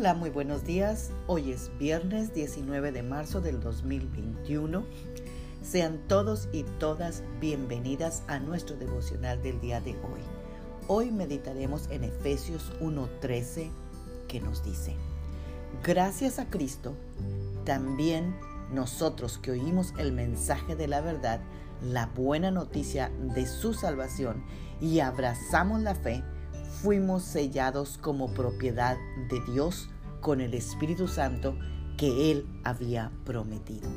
Hola, muy buenos días. Hoy es viernes 19 de marzo del 2021. Sean todos y todas bienvenidas a nuestro devocional del día de hoy. Hoy meditaremos en Efesios 1:13 que nos dice, gracias a Cristo, también nosotros que oímos el mensaje de la verdad, la buena noticia de su salvación y abrazamos la fe, fuimos sellados como propiedad de Dios con el Espíritu Santo que Él había prometido.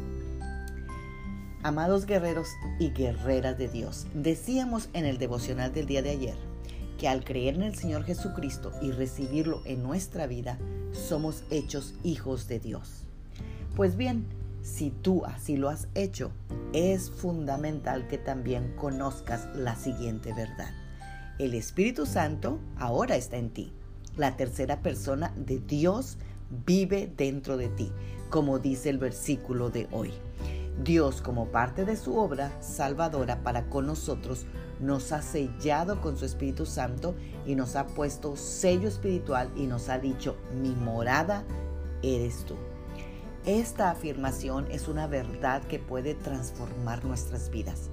Amados guerreros y guerreras de Dios, decíamos en el devocional del día de ayer que al creer en el Señor Jesucristo y recibirlo en nuestra vida, somos hechos hijos de Dios. Pues bien, si tú así lo has hecho, es fundamental que también conozcas la siguiente verdad. El Espíritu Santo ahora está en ti. La tercera persona de Dios vive dentro de ti, como dice el versículo de hoy. Dios, como parte de su obra salvadora para con nosotros, nos ha sellado con su Espíritu Santo y nos ha puesto sello espiritual y nos ha dicho, mi morada eres tú. Esta afirmación es una verdad que puede transformar nuestras vidas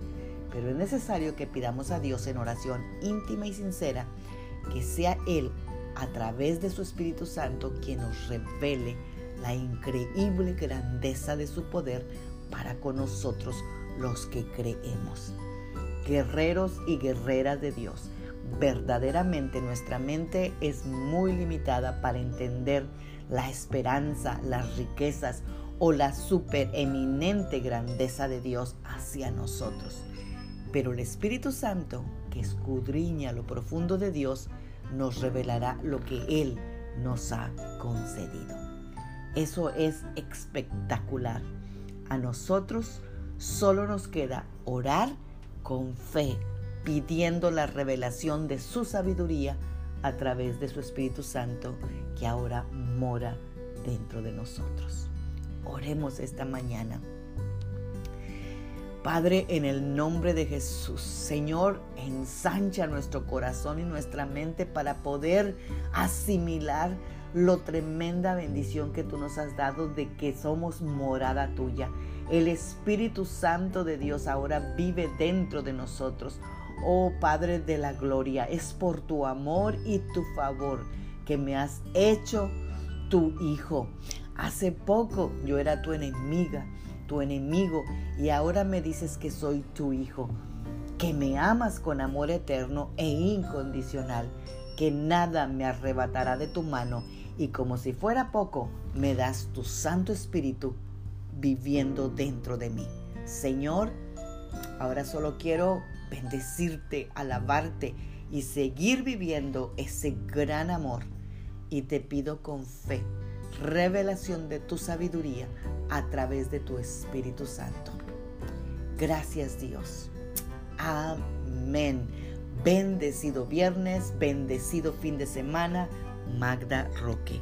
pero es necesario que pidamos a Dios en oración íntima y sincera que sea Él a través de su Espíritu Santo quien nos revele la increíble grandeza de su poder para con nosotros los que creemos. Guerreros y guerreras de Dios, verdaderamente nuestra mente es muy limitada para entender la esperanza, las riquezas o la supereminente grandeza de Dios hacia nosotros. Pero el Espíritu Santo, que escudriña lo profundo de Dios, nos revelará lo que Él nos ha concedido. Eso es espectacular. A nosotros solo nos queda orar con fe, pidiendo la revelación de su sabiduría a través de su Espíritu Santo que ahora mora dentro de nosotros. Oremos esta mañana. Padre, en el nombre de Jesús, Señor, ensancha nuestro corazón y nuestra mente para poder asimilar lo tremenda bendición que tú nos has dado de que somos morada tuya. El Espíritu Santo de Dios ahora vive dentro de nosotros. Oh Padre de la Gloria, es por tu amor y tu favor que me has hecho tu hijo. Hace poco yo era tu enemiga tu enemigo, y ahora me dices que soy tu hijo, que me amas con amor eterno e incondicional, que nada me arrebatará de tu mano, y como si fuera poco, me das tu Santo Espíritu viviendo dentro de mí. Señor, ahora solo quiero bendecirte, alabarte y seguir viviendo ese gran amor. Y te pido con fe revelación de tu sabiduría a través de tu Espíritu Santo. Gracias Dios. Amén. Bendecido viernes, bendecido fin de semana. Magda Roque.